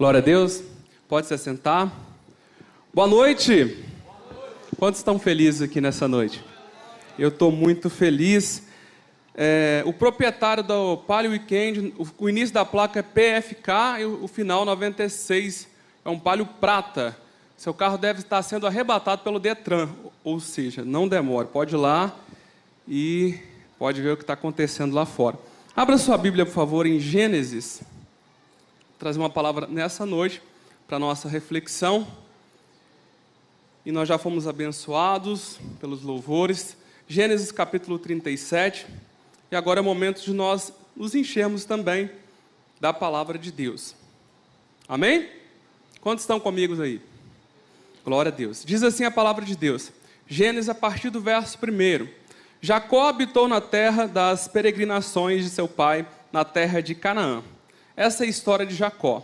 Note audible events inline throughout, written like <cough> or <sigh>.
Glória a Deus. Pode se assentar. Boa noite. Quantos estão felizes aqui nessa noite? Eu estou muito feliz. É, o proprietário do Palio Weekend, o, início da placa é PFK e o, o final 96 é um Palio Prata. Seu carro deve estar sendo arrebatado pelo Detran, ou seja, não demore, pode ir lá e pode ver o que está acontecendo lá fora. Abra sua Bíblia, por favor, em Gênesis. Trazer uma palavra nessa noite para nossa reflexão. E nós já fomos abençoados pelos louvores. Gênesis capítulo 37. E agora é o momento de nós nos enchermos também da palavra de Deus. Amém? Quantos estão comigo aí? Glória a Deus. Diz assim a palavra de Deus. Gênesis a partir do verso 1. Jacó habitou na terra das peregrinações de seu pai, na terra de Canaã. Essa é a história de Jacó.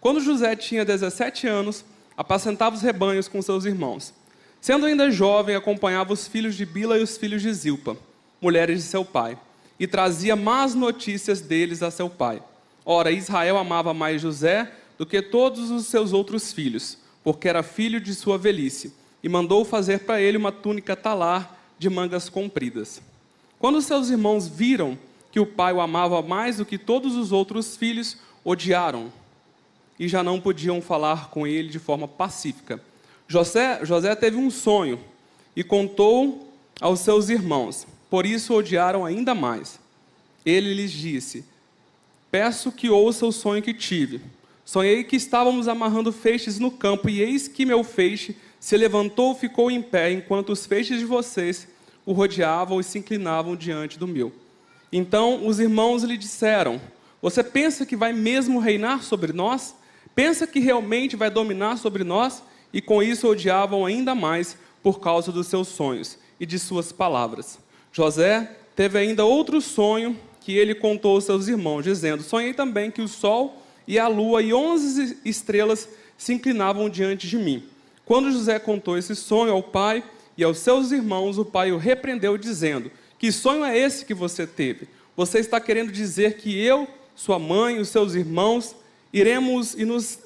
Quando José tinha 17 anos, apacentava os rebanhos com seus irmãos. Sendo ainda jovem, acompanhava os filhos de Bila e os filhos de Zilpa, mulheres de seu pai, e trazia más notícias deles a seu pai. Ora, Israel amava mais José do que todos os seus outros filhos, porque era filho de sua velhice, e mandou fazer para ele uma túnica talar de mangas compridas. Quando seus irmãos viram que o pai o amava mais do que todos os outros filhos, odiaram e já não podiam falar com ele de forma pacífica. José, José teve um sonho e contou aos seus irmãos, por isso odiaram ainda mais. Ele lhes disse: Peço que ouça o sonho que tive. Sonhei que estávamos amarrando feixes no campo, e eis que meu feixe se levantou e ficou em pé, enquanto os feixes de vocês o rodeavam e se inclinavam diante do meu. Então os irmãos lhe disseram: Você pensa que vai mesmo reinar sobre nós? Pensa que realmente vai dominar sobre nós? E com isso odiavam ainda mais por causa dos seus sonhos e de suas palavras. José teve ainda outro sonho que ele contou aos seus irmãos, dizendo: Sonhei também que o sol e a lua e onze estrelas se inclinavam diante de mim. Quando José contou esse sonho ao pai e aos seus irmãos, o pai o repreendeu, dizendo: Que sonho é esse que você teve? Você está querendo dizer que eu, sua mãe, os seus irmãos, iremos e nos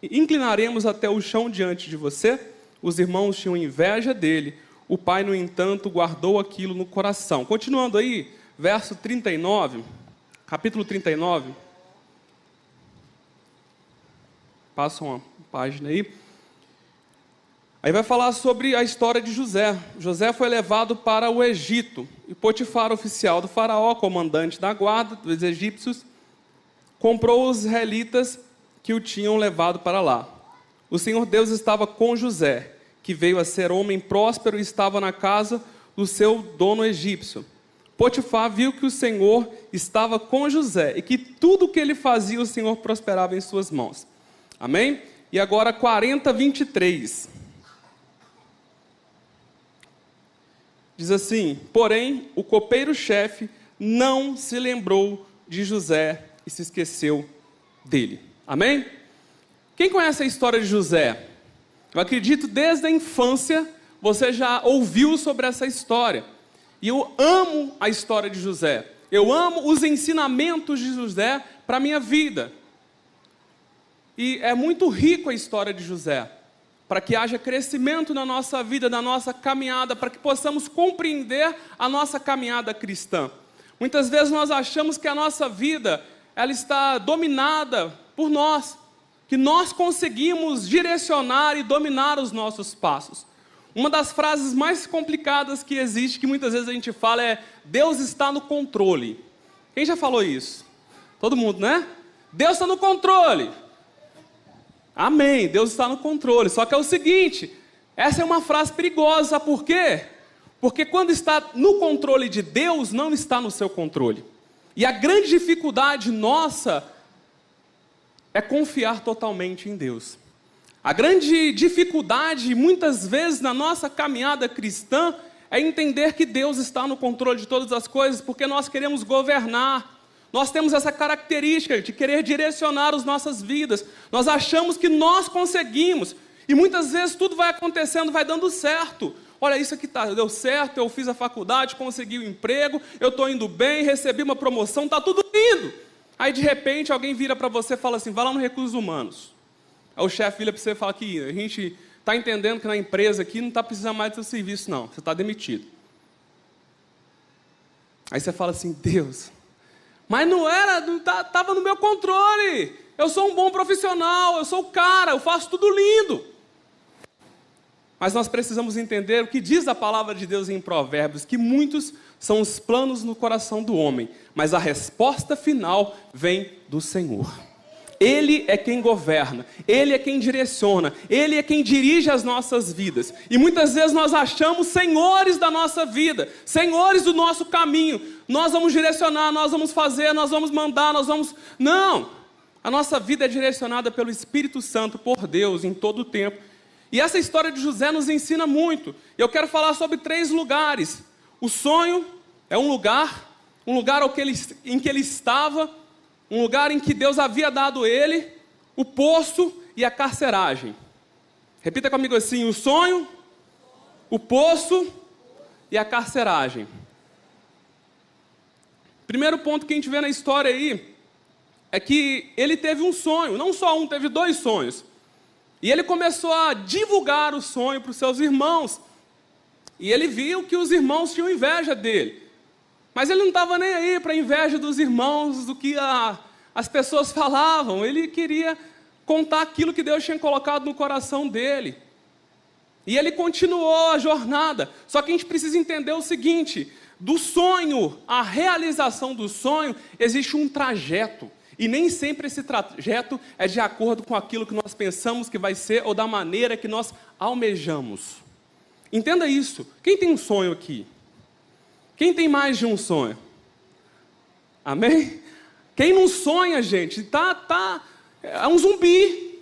inclinaremos até o chão diante de você? Os irmãos tinham inveja dele. O pai, no entanto, guardou aquilo no coração. Continuando aí, verso 39, capítulo 39. Passa uma página aí. Aí vai falar sobre a história de José. José foi levado para o Egito. E Potifar, oficial do faraó, comandante da guarda dos egípcios, comprou os israelitas que o tinham levado para lá. O Senhor Deus estava com José, que veio a ser homem próspero e estava na casa do seu dono egípcio. Potifar viu que o Senhor estava com José e que tudo o que ele fazia o Senhor prosperava em suas mãos. Amém? E agora 40, 23. Diz assim: Porém, o copeiro-chefe não se lembrou de José e se esqueceu dele. Amém? Quem conhece a história de José? Eu acredito desde a infância você já ouviu sobre essa história. E eu amo a história de José. Eu amo os ensinamentos de José para a minha vida. E é muito rico a história de José, para que haja crescimento na nossa vida, na nossa caminhada, para que possamos compreender a nossa caminhada cristã. Muitas vezes nós achamos que a nossa vida ela está dominada por nós, que nós conseguimos direcionar e dominar os nossos passos. Uma das frases mais complicadas que existe, que muitas vezes a gente fala, é: Deus está no controle. Quem já falou isso? Todo mundo, né? Deus está no controle. Amém, Deus está no controle. Só que é o seguinte: essa é uma frase perigosa, por quê? Porque quando está no controle de Deus, não está no seu controle. E a grande dificuldade nossa é confiar totalmente em Deus. A grande dificuldade, muitas vezes, na nossa caminhada cristã, é entender que Deus está no controle de todas as coisas, porque nós queremos governar, nós temos essa característica de querer direcionar as nossas vidas. Nós achamos que nós conseguimos. E muitas vezes tudo vai acontecendo, vai dando certo. Olha, isso aqui tá, deu certo, eu fiz a faculdade, consegui o um emprego, eu estou indo bem, recebi uma promoção, está tudo indo. Aí de repente alguém vira para você e fala assim: vai lá no recursos humanos. Aí o chefe vira para você e fala que a gente está entendendo que na empresa aqui não está precisando mais do seu serviço, não. Você está demitido. Aí você fala assim: Deus, mas não era, não estava tá, no meu controle. Eu sou um bom profissional, eu sou o cara, eu faço tudo lindo. Mas nós precisamos entender o que diz a palavra de Deus em Provérbios: que muitos são os planos no coração do homem, mas a resposta final vem do Senhor. Ele é quem governa, Ele é quem direciona, Ele é quem dirige as nossas vidas. E muitas vezes nós achamos senhores da nossa vida, senhores do nosso caminho. Nós vamos direcionar, nós vamos fazer, nós vamos mandar, nós vamos. Não! A nossa vida é direcionada pelo Espírito Santo, por Deus, em todo o tempo. E essa história de José nos ensina muito. Eu quero falar sobre três lugares. O sonho é um lugar, um lugar em que ele estava, um lugar em que Deus havia dado ele, o poço e a carceragem. Repita comigo assim: o sonho, o poço e a carceragem. Primeiro ponto que a gente vê na história aí é que ele teve um sonho, não só um, teve dois sonhos. E ele começou a divulgar o sonho para os seus irmãos. E ele viu que os irmãos tinham inveja dele. Mas ele não estava nem aí para a inveja dos irmãos, do que a, as pessoas falavam. Ele queria contar aquilo que Deus tinha colocado no coração dele. E ele continuou a jornada. Só que a gente precisa entender o seguinte: do sonho à realização do sonho, existe um trajeto. E nem sempre esse trajeto é de acordo com aquilo que nós pensamos que vai ser ou da maneira que nós almejamos. Entenda isso. Quem tem um sonho aqui? Quem tem mais de um sonho? Amém? Quem não sonha, gente, tá, tá, é um zumbi.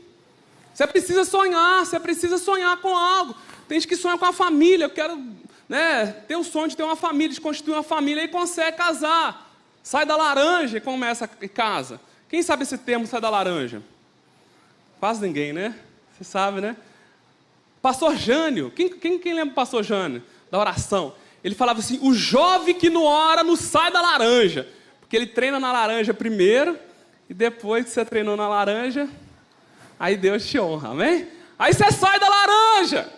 Você precisa sonhar, você precisa sonhar com algo. Tem gente que sonha com a família, eu quero né, ter o sonho de ter uma família, de constituir uma família e consegue casar. Sai da laranja e começa e casa. Quem sabe esse termo sai da laranja? Quase ninguém, né? Você sabe, né? Pastor Jânio, quem, quem, quem lembra do pastor Jânio? Da oração. Ele falava assim: o jovem que não ora não sai da laranja. Porque ele treina na laranja primeiro, e depois que você treinou na laranja, aí Deus te honra, amém? Aí você sai da laranja.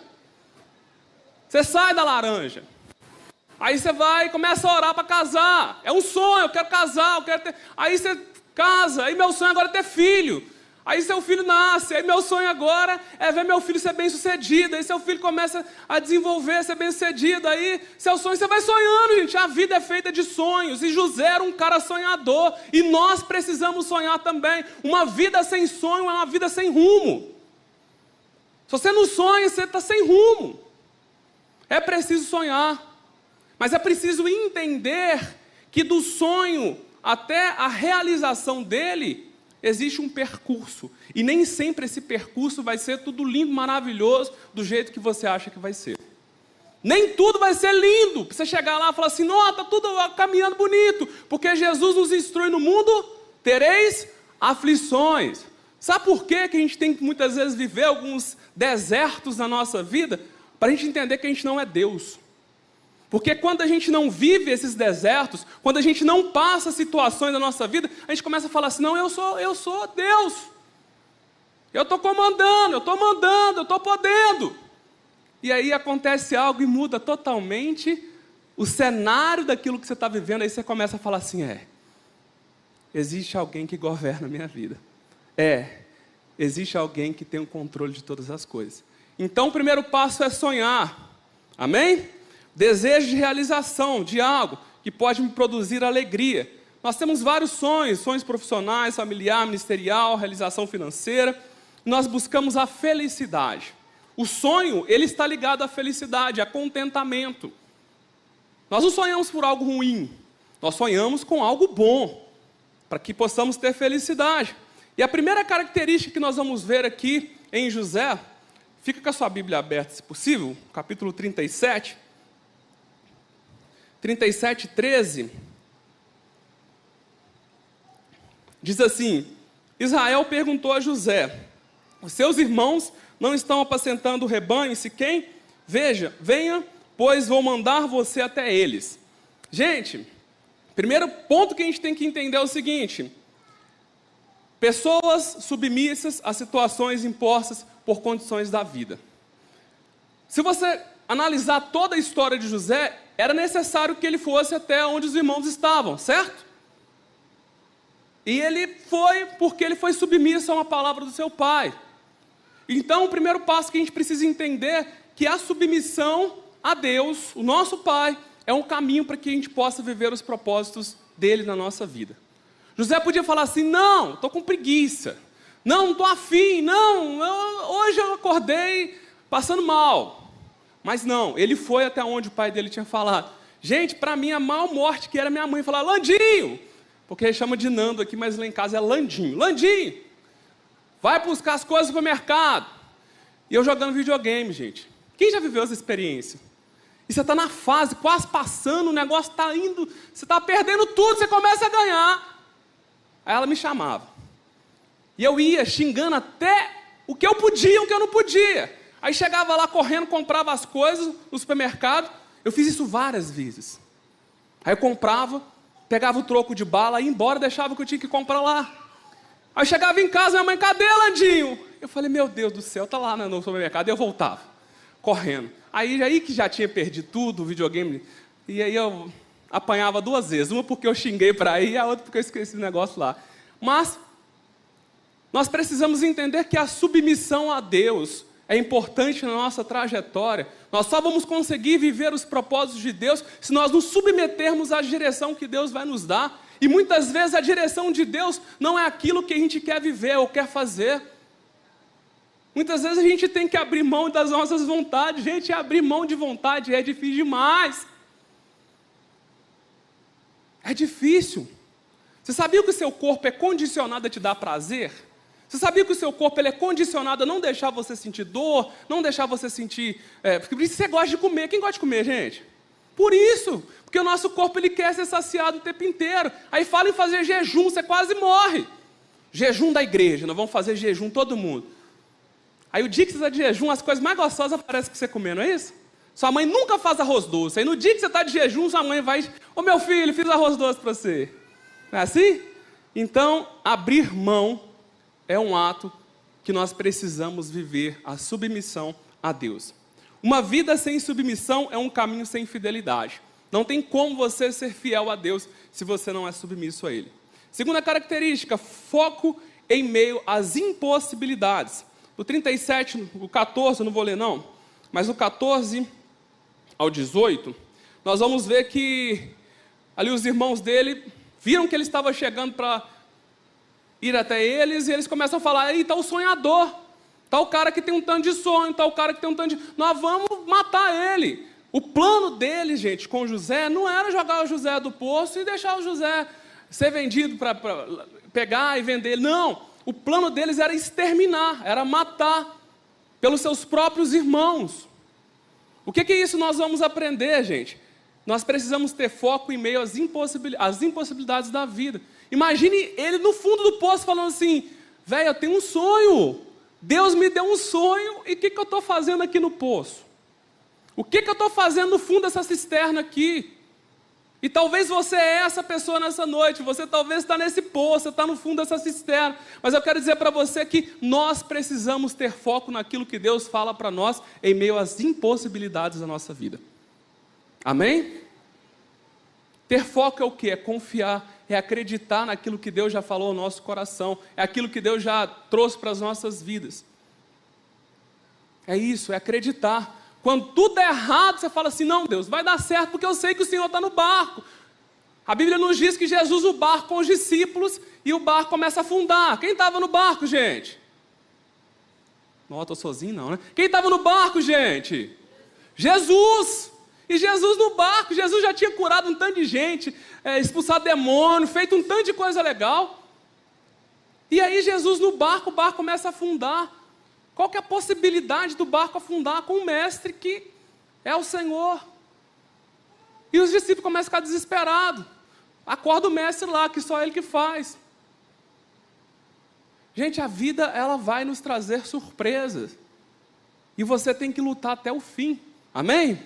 Você sai da laranja. Aí você vai e começa a orar para casar. É um sonho, eu quero casar, eu quero ter. Aí você casa, aí meu sonho agora é ter filho. Aí seu filho nasce, aí meu sonho agora é ver meu filho ser bem sucedido. Aí seu filho começa a desenvolver, ser bem sucedido. Aí seu sonho, você vai sonhando, gente. A vida é feita de sonhos. E José era um cara sonhador. E nós precisamos sonhar também. Uma vida sem sonho é uma vida sem rumo. Se você não sonha, você está sem rumo. É preciso sonhar. Mas é preciso entender que do sonho até a realização dele existe um percurso. E nem sempre esse percurso vai ser tudo lindo, maravilhoso, do jeito que você acha que vai ser. Nem tudo vai ser lindo. Você chegar lá e falar assim: não, está tudo caminhando bonito. Porque Jesus nos instrui no mundo: tereis aflições. Sabe por quê que a gente tem que muitas vezes viver alguns desertos na nossa vida? Para a gente entender que a gente não é Deus. Porque quando a gente não vive esses desertos, quando a gente não passa situações da nossa vida, a gente começa a falar assim: não, eu sou, eu sou Deus. Eu estou comandando, eu estou mandando, eu estou podendo. E aí acontece algo e muda totalmente o cenário daquilo que você está vivendo. Aí você começa a falar assim: é, existe alguém que governa a minha vida. É, existe alguém que tem o controle de todas as coisas. Então o primeiro passo é sonhar. Amém? Desejo de realização de algo que pode me produzir alegria. Nós temos vários sonhos, sonhos profissionais, familiar, ministerial, realização financeira. Nós buscamos a felicidade. O sonho, ele está ligado à felicidade, a contentamento. Nós não sonhamos por algo ruim, nós sonhamos com algo bom, para que possamos ter felicidade. E a primeira característica que nós vamos ver aqui em José, fica com a sua Bíblia aberta, se possível, capítulo 37. 37, 13, diz assim: Israel perguntou a José: Os seus irmãos não estão apacentando o rebanho? Se quem? Veja, venha, pois vou mandar você até eles. Gente, primeiro ponto que a gente tem que entender é o seguinte: Pessoas submissas a situações impostas por condições da vida. Se você analisar toda a história de José, era necessário que ele fosse até onde os irmãos estavam, certo? E ele foi porque ele foi submisso a uma palavra do seu pai. Então, o primeiro passo que a gente precisa entender que a submissão a Deus, o nosso Pai, é um caminho para que a gente possa viver os propósitos dele na nossa vida. José podia falar assim: não, estou com preguiça, não, não estou afim, não, eu, hoje eu acordei passando mal. Mas não, ele foi até onde o pai dele tinha falado. Gente, para mim a maior morte que era minha mãe falar: Landinho, porque ele chama de Nando aqui, mas lá em casa é Landinho. Landinho, vai buscar as coisas para o mercado. E eu jogando videogame, gente. Quem já viveu essa experiência? E você está na fase, quase passando, o negócio está indo, você está perdendo tudo, você começa a ganhar. Aí ela me chamava. E eu ia xingando até o que eu podia e o que eu não podia. Aí chegava lá correndo, comprava as coisas no supermercado. Eu fiz isso várias vezes. Aí eu comprava, pegava o troco de bala, ia embora, deixava o que eu tinha que comprar lá. Aí chegava em casa, minha mãe, cadê Landinho? Eu falei, meu Deus do céu, tá lá no supermercado. E eu voltava, correndo. Aí, aí que já tinha perdido tudo, o videogame. E aí eu apanhava duas vezes. Uma porque eu xinguei para e a outra porque eu esqueci o negócio lá. Mas nós precisamos entender que a submissão a Deus é importante na nossa trajetória. Nós só vamos conseguir viver os propósitos de Deus se nós nos submetermos à direção que Deus vai nos dar. E muitas vezes a direção de Deus não é aquilo que a gente quer viver ou quer fazer. Muitas vezes a gente tem que abrir mão das nossas vontades. Gente, abrir mão de vontade é difícil demais. É difícil. Você sabia que o seu corpo é condicionado a te dar prazer? Você sabia que o seu corpo ele é condicionado a não deixar você sentir dor, não deixar você sentir. É, porque você gosta de comer. Quem gosta de comer, gente? Por isso, porque o nosso corpo ele quer ser saciado o tempo inteiro. Aí fala em fazer jejum, você quase morre. Jejum da igreja, nós vamos fazer jejum todo mundo. Aí o dia que você está de jejum, as coisas mais gostosas aparecem para você comer, não é isso? Sua mãe nunca faz arroz doce. Aí no dia que você está de jejum, sua mãe vai. Ô meu filho, fiz arroz doce para você. Não é assim? Então, abrir mão é um ato que nós precisamos viver a submissão a Deus. Uma vida sem submissão é um caminho sem fidelidade. Não tem como você ser fiel a Deus se você não é submisso a Ele. Segunda característica, foco em meio às impossibilidades. O 37, o 14, eu não vou ler não, mas o 14 ao 18, nós vamos ver que ali os irmãos dele viram que ele estava chegando para ir até eles e eles começam a falar: aí está o sonhador, está o cara que tem um tanto de sonho, está o cara que tem um tanto de. Nós vamos matar ele. O plano deles, gente, com José, não era jogar o José do poço e deixar o José ser vendido para pegar e vender. Não. O plano deles era exterminar, era matar pelos seus próprios irmãos. O que, que é isso nós vamos aprender, gente? Nós precisamos ter foco em meio às, impossibilidades, às impossibilidades da vida. Imagine ele no fundo do poço falando assim: velho, eu tenho um sonho. Deus me deu um sonho e o que, que eu estou fazendo aqui no poço? O que, que eu estou fazendo no fundo dessa cisterna aqui? E talvez você é essa pessoa nessa noite, você talvez está nesse poço, está no fundo dessa cisterna, mas eu quero dizer para você que nós precisamos ter foco naquilo que Deus fala para nós em meio às impossibilidades da nossa vida. Amém? Ter foco é o que? É confiar, é acreditar naquilo que Deus já falou ao nosso coração, é aquilo que Deus já trouxe para as nossas vidas. É isso, é acreditar. Quando tudo é errado, você fala assim: não, Deus, vai dar certo porque eu sei que o Senhor está no barco. A Bíblia nos diz que Jesus o barco com os discípulos e o barco começa a afundar. Quem estava no barco, gente? Não, estou sozinho, não, né? Quem estava no barco, gente? Jesus! E Jesus no barco, Jesus já tinha curado um tanto de gente, é, expulsado demônio, feito um tanto de coisa legal. E aí Jesus no barco, o barco começa a afundar. Qual que é a possibilidade do barco afundar com o mestre que é o Senhor? E os discípulos começam a ficar desesperados. Acorda o mestre lá, que só ele que faz. Gente, a vida ela vai nos trazer surpresas. E você tem que lutar até o fim. Amém?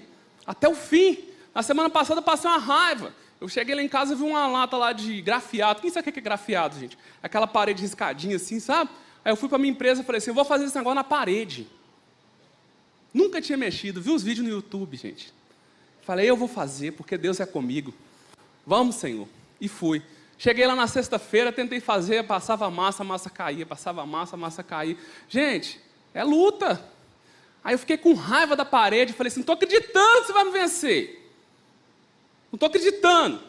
Até o fim. Na semana passada eu passei uma raiva. Eu cheguei lá em casa e vi uma lata lá de grafiado. Quem sabe o que é grafiado, gente? Aquela parede riscadinha assim, sabe? Aí eu fui para minha empresa e falei assim: eu vou fazer esse negócio na parede. Nunca tinha mexido, vi os vídeos no YouTube, gente. Falei, eu vou fazer, porque Deus é comigo. Vamos, Senhor. E fui. Cheguei lá na sexta-feira, tentei fazer, passava massa, a massa caía, passava massa, a massa caía. Gente, é luta. Aí eu fiquei com raiva da parede, falei assim: não estou acreditando que você vai me vencer. Não estou acreditando.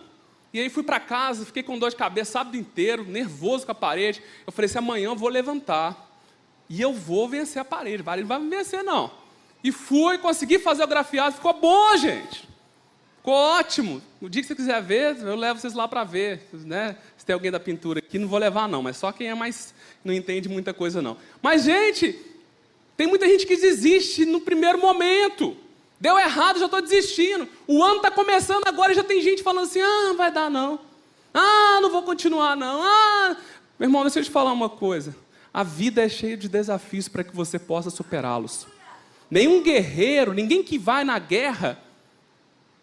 E aí fui para casa, fiquei com dor de cabeça sábado inteiro, nervoso com a parede. Eu falei assim: amanhã eu vou levantar. E eu vou vencer a parede. Parede não vai me vencer, não. E fui, consegui fazer o grafiado, ficou bom, gente. Ficou ótimo. O dia que você quiser ver, eu levo vocês lá para ver. Né? Se tem alguém da pintura aqui, não vou levar, não, mas só quem é mais. não entende muita coisa, não. Mas, gente, tem muita gente que desiste no primeiro momento. Deu errado, já estou desistindo. O ano está começando agora e já tem gente falando assim: ah, não vai dar não. Ah, não vou continuar não. Ah, meu irmão, deixa eu te falar uma coisa. A vida é cheia de desafios para que você possa superá-los. Nenhum guerreiro, ninguém que vai na guerra,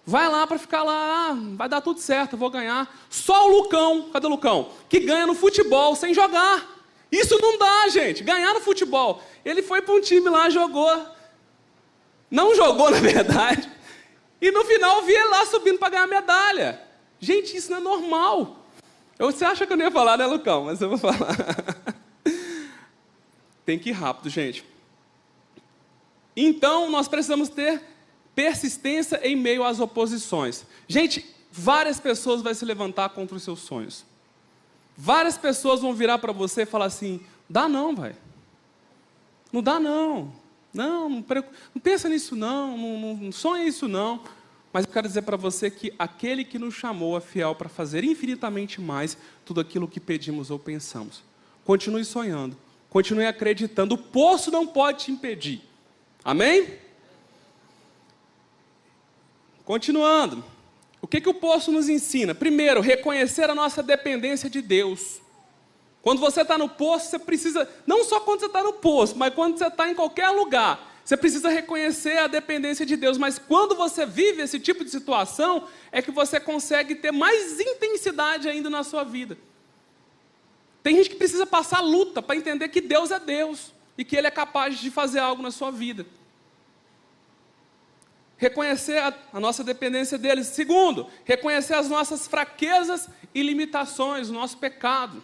vai lá para ficar lá, ah, vai dar tudo certo, vou ganhar. Só o Lucão, cadê o Lucão? Que ganha no futebol sem jogar. Isso não dá, gente. Ganhar no futebol. Ele foi para um time lá, jogou. Não jogou, <laughs> na verdade. E no final vi ele lá subindo para ganhar medalha. Gente, isso não é normal. Você acha que eu não ia falar, né, Lucão? Mas eu vou falar. <laughs> Tem que ir rápido, gente. Então, nós precisamos ter persistência em meio às oposições. Gente, várias pessoas vão se levantar contra os seus sonhos. Várias pessoas vão virar para você e falar assim: dá não, vai. Não dá não. Não, não, não pensa nisso não, não, não, não sonha isso não. Mas eu quero dizer para você que aquele que nos chamou é fiel para fazer infinitamente mais tudo aquilo que pedimos ou pensamos. Continue sonhando, continue acreditando. O poço não pode te impedir. Amém? Continuando. O que, que o poço nos ensina? Primeiro, reconhecer a nossa dependência de Deus. Quando você está no poço, você precisa, não só quando você está no poço, mas quando você está em qualquer lugar, você precisa reconhecer a dependência de Deus. Mas quando você vive esse tipo de situação, é que você consegue ter mais intensidade ainda na sua vida. Tem gente que precisa passar luta para entender que Deus é Deus e que Ele é capaz de fazer algo na sua vida. Reconhecer a, a nossa dependência dele. Segundo, reconhecer as nossas fraquezas e limitações, o nosso pecado.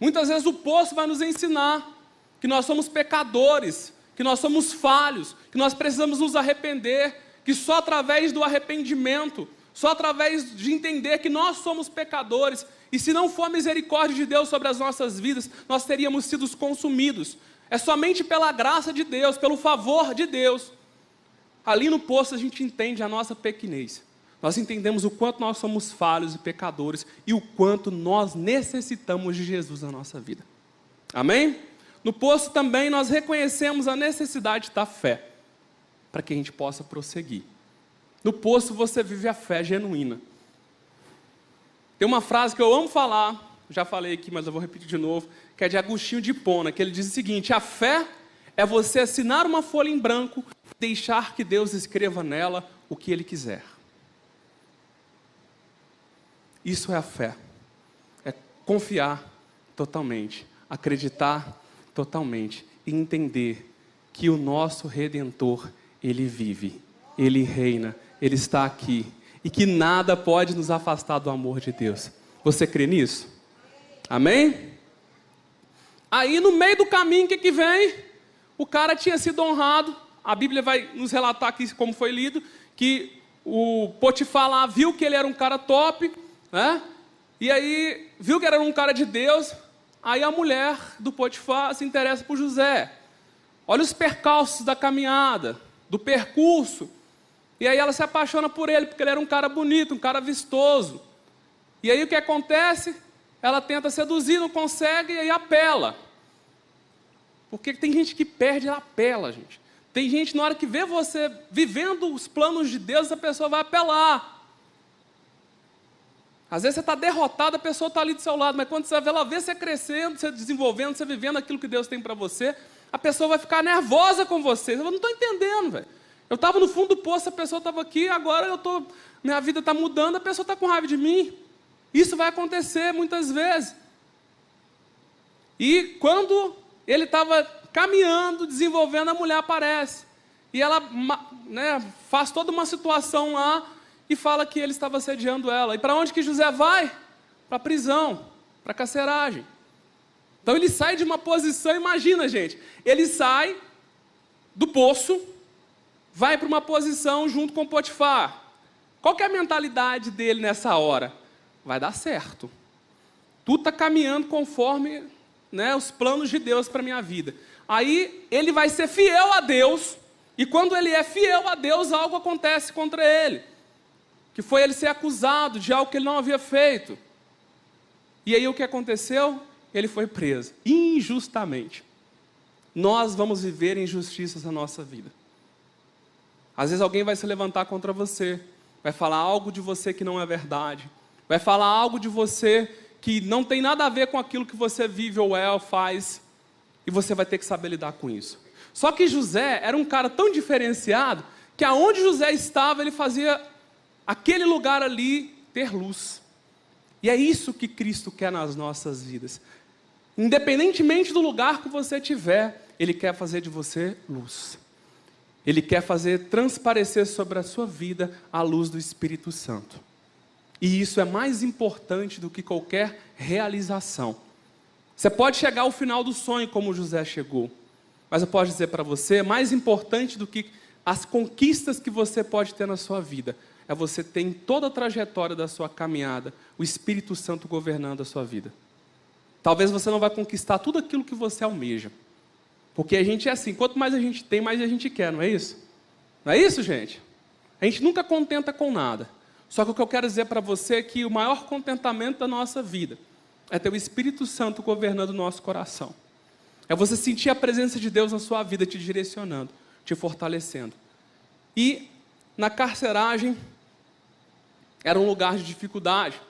Muitas vezes o poço vai nos ensinar que nós somos pecadores, que nós somos falhos, que nós precisamos nos arrepender, que só através do arrependimento, só através de entender que nós somos pecadores, e se não for a misericórdia de Deus sobre as nossas vidas, nós teríamos sido consumidos. É somente pela graça de Deus, pelo favor de Deus. Ali no poço a gente entende a nossa pequenez. Nós entendemos o quanto nós somos falhos e pecadores e o quanto nós necessitamos de Jesus na nossa vida. Amém? No poço também nós reconhecemos a necessidade da fé, para que a gente possa prosseguir. No poço você vive a fé genuína. Tem uma frase que eu amo falar, já falei aqui, mas eu vou repetir de novo, que é de Agostinho de Hipona, que ele diz o seguinte: a fé é você assinar uma folha em branco deixar que Deus escreva nela o que Ele quiser. Isso é a fé. É confiar totalmente, acreditar totalmente e entender que o nosso redentor, ele vive, ele reina, ele está aqui e que nada pode nos afastar do amor de Deus. Você crê nisso? Amém? Aí no meio do caminho, que, que vem? O cara tinha sido honrado. A Bíblia vai nos relatar aqui como foi lido, que o Potifar lá viu que ele era um cara top, né? E aí viu que era um cara de Deus. Aí a mulher do Potifar se interessa por José. Olha os percalços da caminhada, do percurso. E aí ela se apaixona por ele, porque ele era um cara bonito, um cara vistoso. E aí o que acontece? Ela tenta seduzir, não consegue, e aí apela. Porque tem gente que perde, ela apela, gente. Tem gente, na hora que vê você vivendo os planos de Deus, a pessoa vai apelar. Às vezes você está derrotado, a pessoa está ali do seu lado, mas quando você vê ela vê você crescendo, você desenvolvendo, você vivendo aquilo que Deus tem para você, a pessoa vai ficar nervosa com você. Eu não estou entendendo, velho. Eu estava no fundo do poço, a pessoa estava aqui, agora eu tô, minha vida está mudando, a pessoa está com raiva de mim. Isso vai acontecer muitas vezes. E quando ele estava caminhando, desenvolvendo, a mulher aparece. E ela né, faz toda uma situação lá e fala que ele estava sediando ela. E para onde que José vai? Para a prisão, para a carceragem. Então ele sai de uma posição, imagina gente, ele sai do poço, vai para uma posição junto com Potifar. Qual é a mentalidade dele nessa hora? Vai dar certo. Tudo está caminhando conforme né, os planos de Deus para a minha vida. Aí ele vai ser fiel a Deus, e quando ele é fiel a Deus, algo acontece contra ele. Que foi ele ser acusado de algo que ele não havia feito. E aí o que aconteceu? Ele foi preso, injustamente. Nós vamos viver injustiças na nossa vida. Às vezes alguém vai se levantar contra você, vai falar algo de você que não é verdade, vai falar algo de você que não tem nada a ver com aquilo que você vive ou é ou faz, e você vai ter que saber lidar com isso. Só que José era um cara tão diferenciado que aonde José estava, ele fazia aquele lugar ali ter luz. E é isso que Cristo quer nas nossas vidas. Independentemente do lugar que você estiver, Ele quer fazer de você luz. Ele quer fazer transparecer sobre a sua vida a luz do Espírito Santo. E isso é mais importante do que qualquer realização. Você pode chegar ao final do sonho como José chegou, mas eu posso dizer para você, mais importante do que as conquistas que você pode ter na sua vida, é você ter em toda a trajetória da sua caminhada o Espírito Santo governando a sua vida. Talvez você não vai conquistar tudo aquilo que você almeja. Porque a gente é assim, quanto mais a gente tem, mais a gente quer, não é isso? Não é isso, gente? A gente nunca contenta com nada. Só que o que eu quero dizer para você é que o maior contentamento da nossa vida é ter o Espírito Santo governando o nosso coração. É você sentir a presença de Deus na sua vida, te direcionando, te fortalecendo. E na carceragem era um lugar de dificuldade.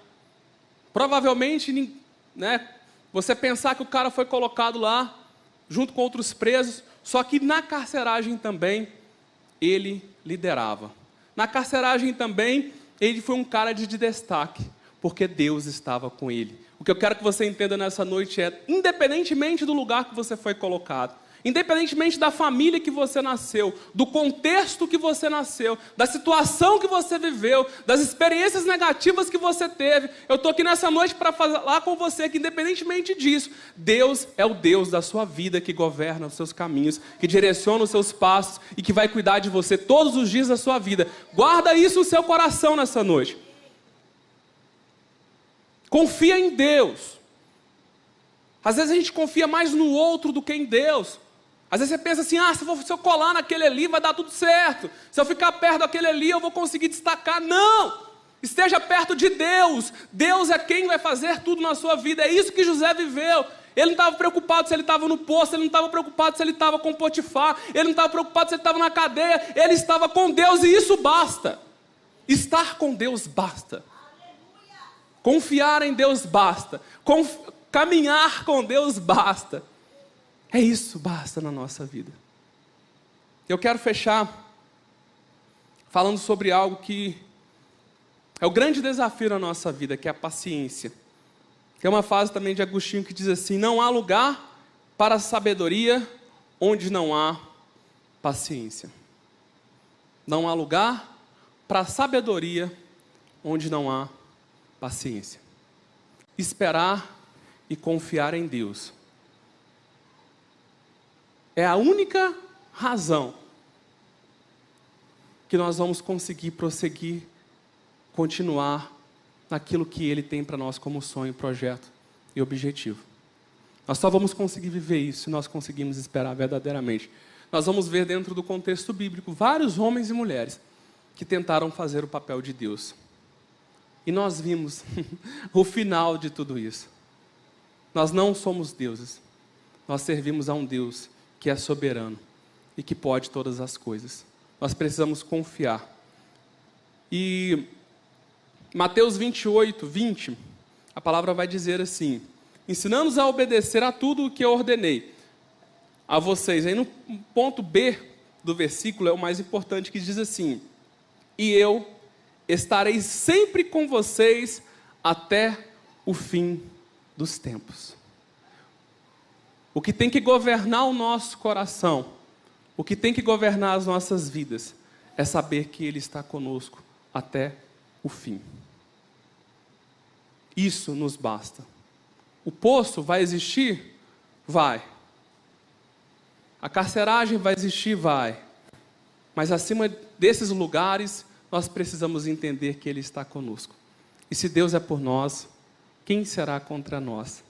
Provavelmente, né, você pensar que o cara foi colocado lá, junto com outros presos, só que na carceragem também ele liderava. Na carceragem também ele foi um cara de destaque, porque Deus estava com ele. O que eu quero que você entenda nessa noite é, independentemente do lugar que você foi colocado, Independentemente da família que você nasceu, do contexto que você nasceu, da situação que você viveu, das experiências negativas que você teve, eu estou aqui nessa noite para falar com você que, independentemente disso, Deus é o Deus da sua vida que governa os seus caminhos, que direciona os seus passos e que vai cuidar de você todos os dias da sua vida. Guarda isso no seu coração nessa noite. Confia em Deus. Às vezes a gente confia mais no outro do que em Deus. Às vezes você pensa assim: ah, se eu colar naquele ali vai dar tudo certo. Se eu ficar perto daquele ali eu vou conseguir destacar. Não! Esteja perto de Deus. Deus é quem vai fazer tudo na sua vida. É isso que José viveu. Ele não estava preocupado se ele estava no poço, ele não estava preocupado se ele estava com Potifar, ele não estava preocupado se ele estava na cadeia, ele estava com Deus e isso basta. Estar com Deus basta. Confiar em Deus basta. Conf... Caminhar com Deus basta. É isso, basta na nossa vida. Eu quero fechar falando sobre algo que é o grande desafio na nossa vida, que é a paciência. É uma fase também de Agostinho que diz assim: não há lugar para sabedoria onde não há paciência. Não há lugar para sabedoria onde não há paciência. Esperar e confiar em Deus é a única razão que nós vamos conseguir prosseguir, continuar naquilo que Ele tem para nós como sonho, projeto e objetivo. Nós só vamos conseguir viver isso se nós conseguirmos esperar verdadeiramente. Nós vamos ver dentro do contexto bíblico vários homens e mulheres que tentaram fazer o papel de Deus. E nós vimos <laughs> o final de tudo isso. Nós não somos deuses, nós servimos a um Deus que é soberano e que pode todas as coisas. Nós precisamos confiar. E Mateus 28, 20, a palavra vai dizer assim: ensinando-os a obedecer a tudo o que eu ordenei a vocês. Aí no ponto B, do versículo é o mais importante, que diz assim: E eu estarei sempre com vocês até o fim dos tempos. O que tem que governar o nosso coração, o que tem que governar as nossas vidas, é saber que Ele está conosco até o fim. Isso nos basta. O poço vai existir? Vai. A carceragem vai existir? Vai. Mas acima desses lugares, nós precisamos entender que Ele está conosco. E se Deus é por nós, quem será contra nós?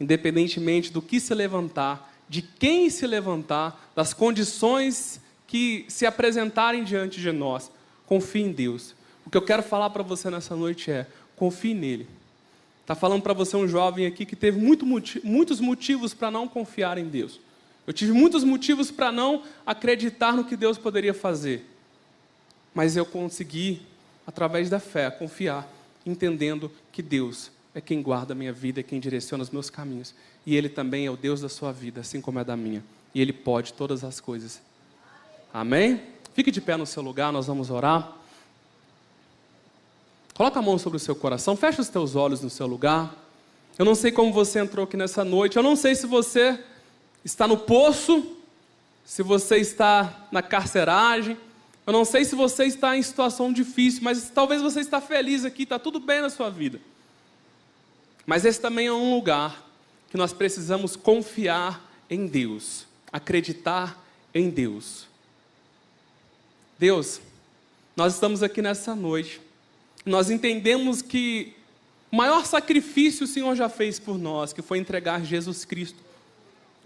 Independentemente do que se levantar, de quem se levantar, das condições que se apresentarem diante de nós, confie em Deus. O que eu quero falar para você nessa noite é: confie nele. Está falando para você um jovem aqui que teve muito, muitos motivos para não confiar em Deus. Eu tive muitos motivos para não acreditar no que Deus poderia fazer. Mas eu consegui, através da fé, confiar, entendendo que Deus é quem guarda a minha vida, é quem direciona os meus caminhos. E Ele também é o Deus da sua vida, assim como é da minha. E Ele pode todas as coisas. Amém? Fique de pé no seu lugar, nós vamos orar. Coloca a mão sobre o seu coração, fecha os teus olhos no seu lugar. Eu não sei como você entrou aqui nessa noite, eu não sei se você está no poço, se você está na carceragem, eu não sei se você está em situação difícil, mas talvez você está feliz aqui, está tudo bem na sua vida. Mas esse também é um lugar que nós precisamos confiar em Deus, acreditar em Deus. Deus, nós estamos aqui nessa noite, nós entendemos que o maior sacrifício o Senhor já fez por nós, que foi entregar Jesus Cristo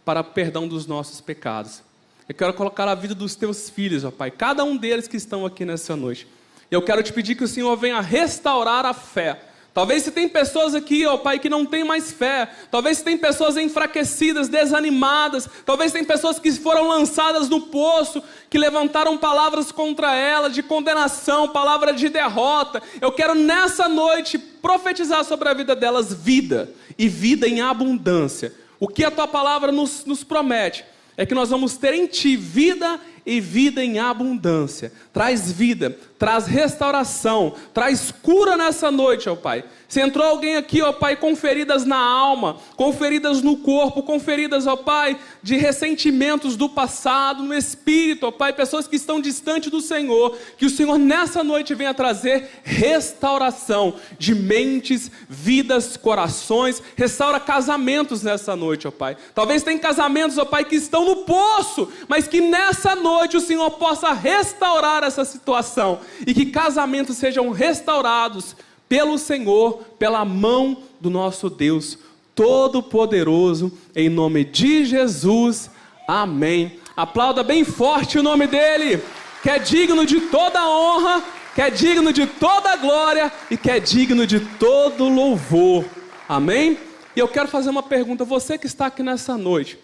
para o perdão dos nossos pecados. Eu quero colocar a vida dos teus filhos, ó Pai, cada um deles que estão aqui nessa noite. Eu quero te pedir que o Senhor venha restaurar a fé. Talvez se tem pessoas aqui, ó Pai, que não tem mais fé. Talvez se tem pessoas enfraquecidas, desanimadas. Talvez tem pessoas que foram lançadas no poço, que levantaram palavras contra ela, de condenação, palavra de derrota. Eu quero nessa noite profetizar sobre a vida delas vida e vida em abundância o que a tua palavra nos, nos promete é que nós vamos ter em ti vida e vida em abundância. Traz vida, traz restauração, traz cura nessa noite, ó Pai. Se entrou alguém aqui, ó Pai, com feridas na alma, com feridas no corpo, com feridas, ó Pai, de ressentimentos do passado, no espírito, ó Pai, pessoas que estão distantes do Senhor, que o Senhor nessa noite venha trazer restauração de mentes, vidas, corações, restaura casamentos nessa noite, ó Pai. Talvez tem casamentos, ó Pai, que estão no poço, mas que nessa noite o Senhor possa restaurar essa situação e que casamentos sejam restaurados pelo Senhor, pela mão do nosso Deus Todo-Poderoso, em nome de Jesus. Amém. Aplauda bem forte o nome dele, que é digno de toda honra, que é digno de toda glória e que é digno de todo louvor. Amém? E eu quero fazer uma pergunta, você que está aqui nessa noite,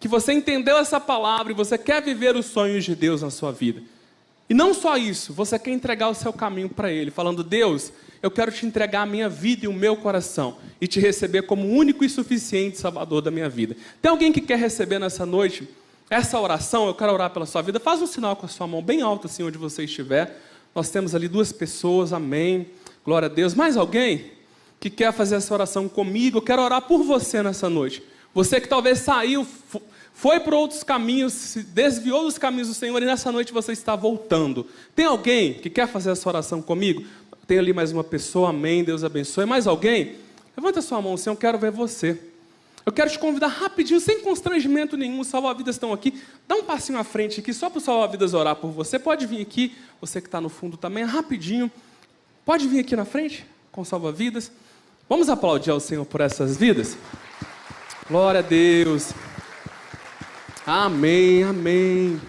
que você entendeu essa palavra e você quer viver os sonhos de Deus na sua vida. E não só isso, você quer entregar o seu caminho para Ele, falando: Deus, eu quero te entregar a minha vida e o meu coração e te receber como único e suficiente Salvador da minha vida. Tem alguém que quer receber nessa noite essa oração? Eu quero orar pela sua vida. Faz um sinal com a sua mão bem alta, assim, onde você estiver. Nós temos ali duas pessoas, amém. Glória a Deus. Mais alguém que quer fazer essa oração comigo? Eu quero orar por você nessa noite. Você que talvez saiu, foi por outros caminhos, se desviou dos caminhos do Senhor e nessa noite você está voltando. Tem alguém que quer fazer essa oração comigo? Tem ali mais uma pessoa, amém, Deus abençoe. Mais alguém? Levanta sua mão, Senhor, eu quero ver você. Eu quero te convidar rapidinho, sem constrangimento nenhum, salva-vidas estão aqui. Dá um passinho à frente aqui, só para os salva-vidas orar por você. Pode vir aqui, você que está no fundo também, rapidinho. Pode vir aqui na frente, com salva-vidas. Vamos aplaudir ao Senhor por essas vidas? Glória a Deus. Amém, amém.